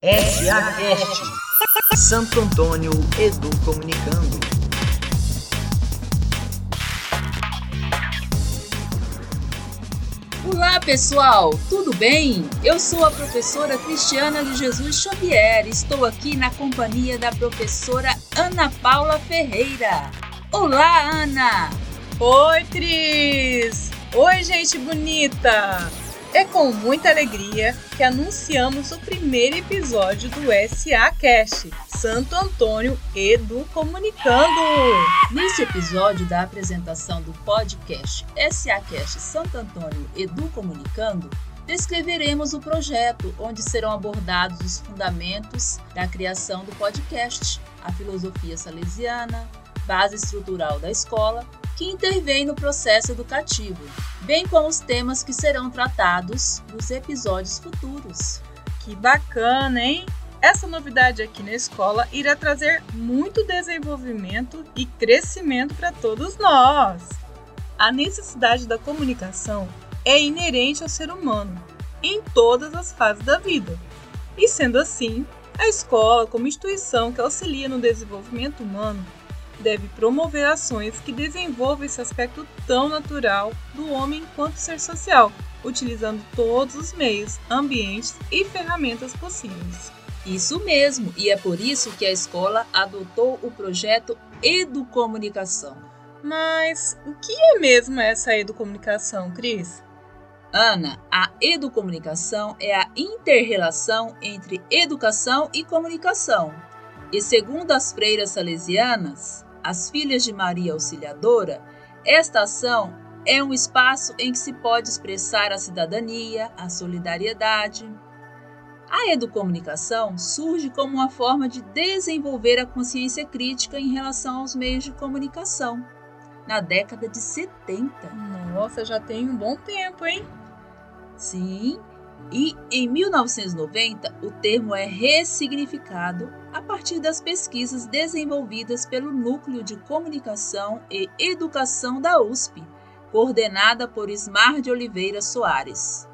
SACast Santo Antônio Edu Comunicando. Olá pessoal, tudo bem? Eu sou a professora Cristiana de Jesus Xavier. Estou aqui na companhia da professora Ana Paula Ferreira. Olá, Ana! Oi, Cris! Oi, gente bonita! É com muita alegria que anunciamos o primeiro episódio do SA Cast, Santo Antônio Edu Comunicando. Neste episódio da apresentação do podcast SA Cast Santo Antônio Edu Comunicando, descreveremos o projeto onde serão abordados os fundamentos da criação do podcast, a filosofia salesiana, base estrutural da escola que intervém no processo educativo, bem como os temas que serão tratados nos episódios futuros. Que bacana, hein? Essa novidade aqui na escola irá trazer muito desenvolvimento e crescimento para todos nós. A necessidade da comunicação é inerente ao ser humano em todas as fases da vida. E sendo assim, a escola, como instituição que auxilia no desenvolvimento humano, deve promover ações que desenvolvam esse aspecto tão natural do homem enquanto ser social, utilizando todos os meios, ambientes e ferramentas possíveis. Isso mesmo, e é por isso que a escola adotou o projeto Educomunicação. Mas o que é mesmo essa educomunicação, Cris? Ana, a educomunicação é a interrelação entre educação e comunicação. E segundo as freiras salesianas, as Filhas de Maria Auxiliadora, esta ação é um espaço em que se pode expressar a cidadania, a solidariedade. A educomunicação surge como uma forma de desenvolver a consciência crítica em relação aos meios de comunicação, na década de 70. Nossa, já tem um bom tempo, hein? Sim, e em 1990 o termo é ressignificado a partir das pesquisas desenvolvidas pelo Núcleo de Comunicação e Educação da USP, coordenada por Ismar de Oliveira Soares.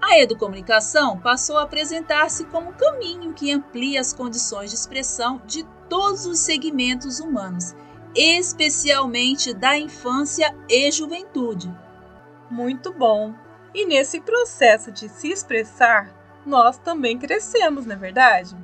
A educomunicação passou a apresentar-se como caminho que amplia as condições de expressão de todos os segmentos humanos, especialmente da infância e juventude. Muito bom! E nesse processo de se expressar, nós também crescemos, não é verdade?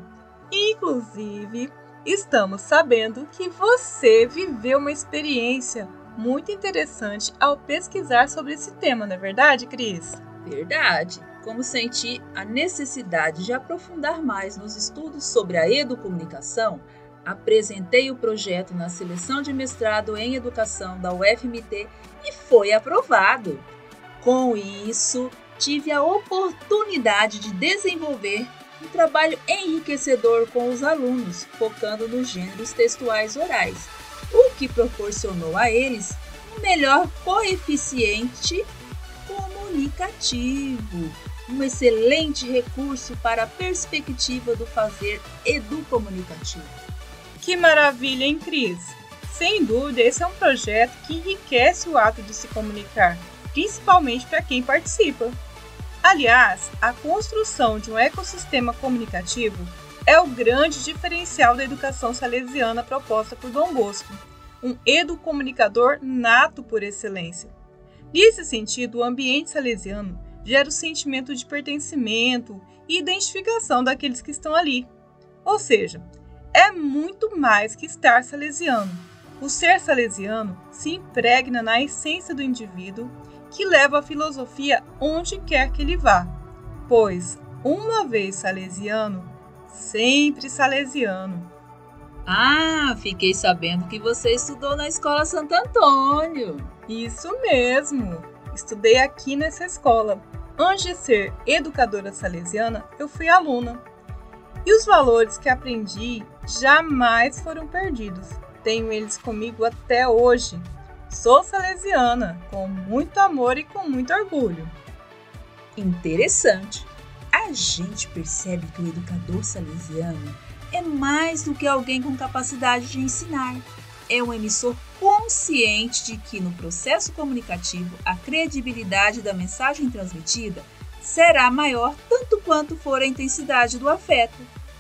Inclusive, estamos sabendo que você viveu uma experiência muito interessante ao pesquisar sobre esse tema, não é verdade, Cris? Verdade. Como senti a necessidade de aprofundar mais nos estudos sobre a educomunicação, apresentei o projeto na seleção de mestrado em educação da UFMT e foi aprovado. Com isso, tive a oportunidade de desenvolver um trabalho enriquecedor com os alunos, focando nos gêneros textuais orais, o que proporcionou a eles um melhor coeficiente comunicativo, um excelente recurso para a perspectiva do fazer educomunicativo. Que maravilha, hein, Cris? Sem dúvida, esse é um projeto que enriquece o ato de se comunicar, principalmente para quem participa. Aliás, a construção de um ecossistema comunicativo é o grande diferencial da educação salesiana proposta por Dom Bosco, um educomunicador nato por excelência. Nesse sentido, o ambiente salesiano gera o sentimento de pertencimento e identificação daqueles que estão ali. Ou seja, é muito mais que estar salesiano. O ser salesiano se impregna na essência do indivíduo que leva a filosofia onde quer que ele vá, pois, uma vez salesiano, sempre salesiano. Ah, fiquei sabendo que você estudou na Escola Santo Antônio. Isso mesmo, estudei aqui nessa escola. Antes de ser educadora salesiana, eu fui aluna. E os valores que aprendi jamais foram perdidos. Tenho eles comigo até hoje. Sou salesiana, com muito amor e com muito orgulho. Interessante. A gente percebe que o educador salesiano é mais do que alguém com capacidade de ensinar. É um emissor consciente de que no processo comunicativo a credibilidade da mensagem transmitida será maior tanto quanto for a intensidade do afeto.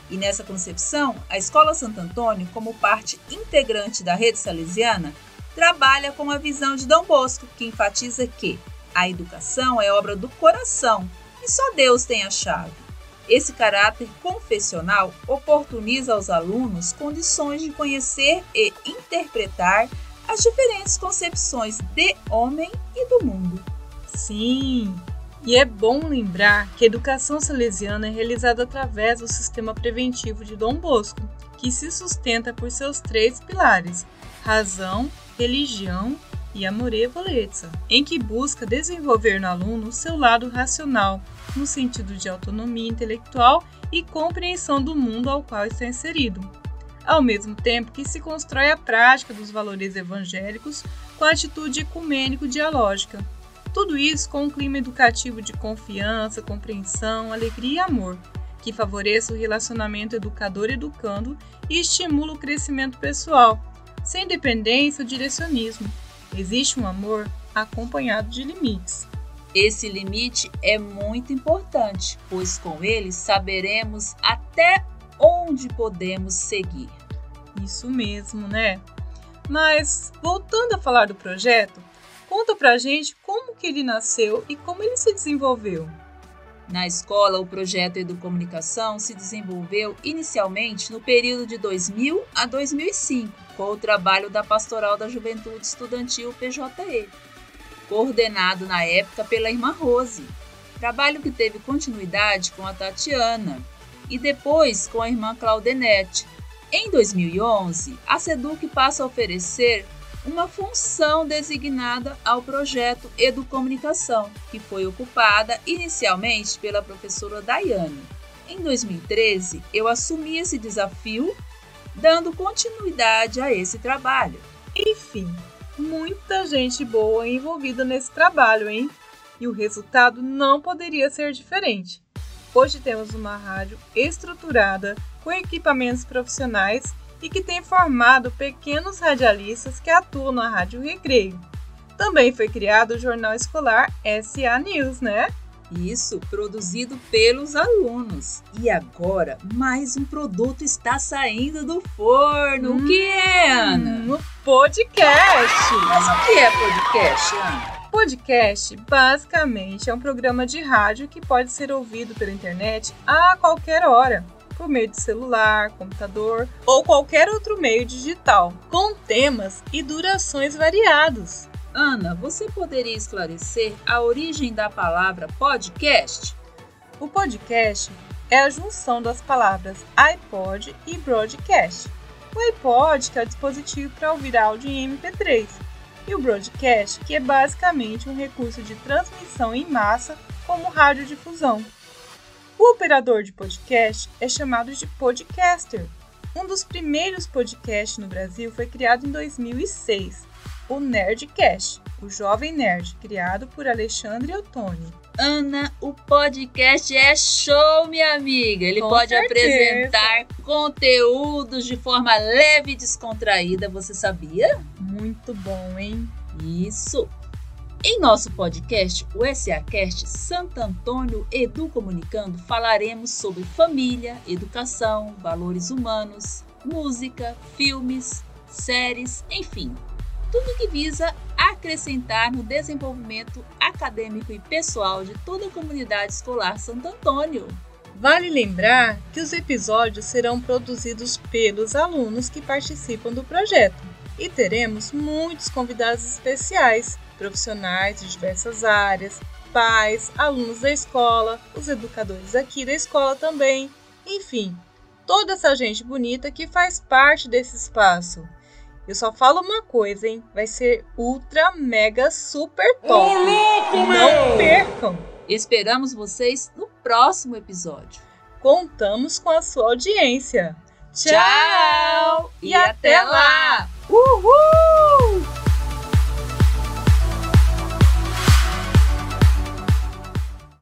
E nessa concepção, a Escola Santo Antônio, como parte integrante da rede salesiana, trabalha com a visão de Dom Bosco, que enfatiza que a educação é obra do coração e só Deus tem a chave. Esse caráter confessional oportuniza aos alunos condições de conhecer e interpretar as diferentes concepções de homem e do mundo. Sim, e é bom lembrar que a educação salesiana é realizada através do sistema preventivo de Dom Bosco, que se sustenta por seus três pilares: razão, religião e amore volezza, em que busca desenvolver no aluno seu lado racional, no sentido de autonomia intelectual e compreensão do mundo ao qual está inserido, ao mesmo tempo que se constrói a prática dos valores evangélicos com a atitude ecumênico-dialógica. Tudo isso com um clima educativo de confiança, compreensão, alegria e amor, que favoreça o relacionamento educador-educando e estimula o crescimento pessoal, sem dependência ou direcionismo. Existe um amor acompanhado de limites. Esse limite é muito importante, pois com ele saberemos até onde podemos seguir. Isso mesmo, né? Mas voltando a falar do projeto, conta pra gente como que ele nasceu e como ele se desenvolveu. Na escola, o projeto Educomunicação se desenvolveu inicialmente no período de 2000 a 2005, com o trabalho da Pastoral da Juventude Estudantil PJE, coordenado na época pela irmã Rose. Trabalho que teve continuidade com a Tatiana e depois com a irmã Claudenete. Em 2011, a SEDUC passa a oferecer uma função designada ao projeto Educomunicação, que foi ocupada inicialmente pela professora Daiane. Em 2013, eu assumi esse desafio, dando continuidade a esse trabalho. Enfim, muita gente boa envolvida nesse trabalho, hein? E o resultado não poderia ser diferente. Hoje temos uma rádio estruturada, com equipamentos profissionais e que tem formado pequenos radialistas que atuam na Rádio Recreio. Também foi criado o jornal escolar SA News, né? Isso, produzido pelos alunos. E agora, mais um produto está saindo do forno. Hum, o que é, Ana? O podcast. Mas o que é podcast, Ana? Podcast basicamente é um programa de rádio que pode ser ouvido pela internet a qualquer hora por meio de celular, computador ou qualquer outro meio digital, com temas e durações variados. Ana, você poderia esclarecer a origem da palavra podcast? O podcast é a junção das palavras iPod e broadcast. O iPod, que é o dispositivo para ouvir áudio em MP3, e o broadcast, que é basicamente um recurso de transmissão em massa como radiodifusão. O operador de podcast é chamado de podcaster. Um dos primeiros podcasts no Brasil foi criado em 2006, o Nerdcast, o Jovem Nerd, criado por Alexandre Ottoni. Ana, o podcast é show, minha amiga. Ele Com pode certeza. apresentar conteúdos de forma leve e descontraída, você sabia? Muito bom, hein? Isso! Em nosso podcast, o SACast Santo Antônio Edu Comunicando, falaremos sobre família, educação, valores humanos, música, filmes, séries, enfim, tudo que visa acrescentar no desenvolvimento acadêmico e pessoal de toda a comunidade escolar Santo Antônio. Vale lembrar que os episódios serão produzidos pelos alunos que participam do projeto e teremos muitos convidados especiais profissionais de diversas áreas, pais, alunos da escola, os educadores aqui da escola também, enfim, toda essa gente bonita que faz parte desse espaço. Eu só falo uma coisa, hein? Vai ser ultra, mega, super top. Não percam! Esperamos vocês no próximo episódio. Contamos com a sua audiência. Tchau! E, e até, até lá! lá. Uhul!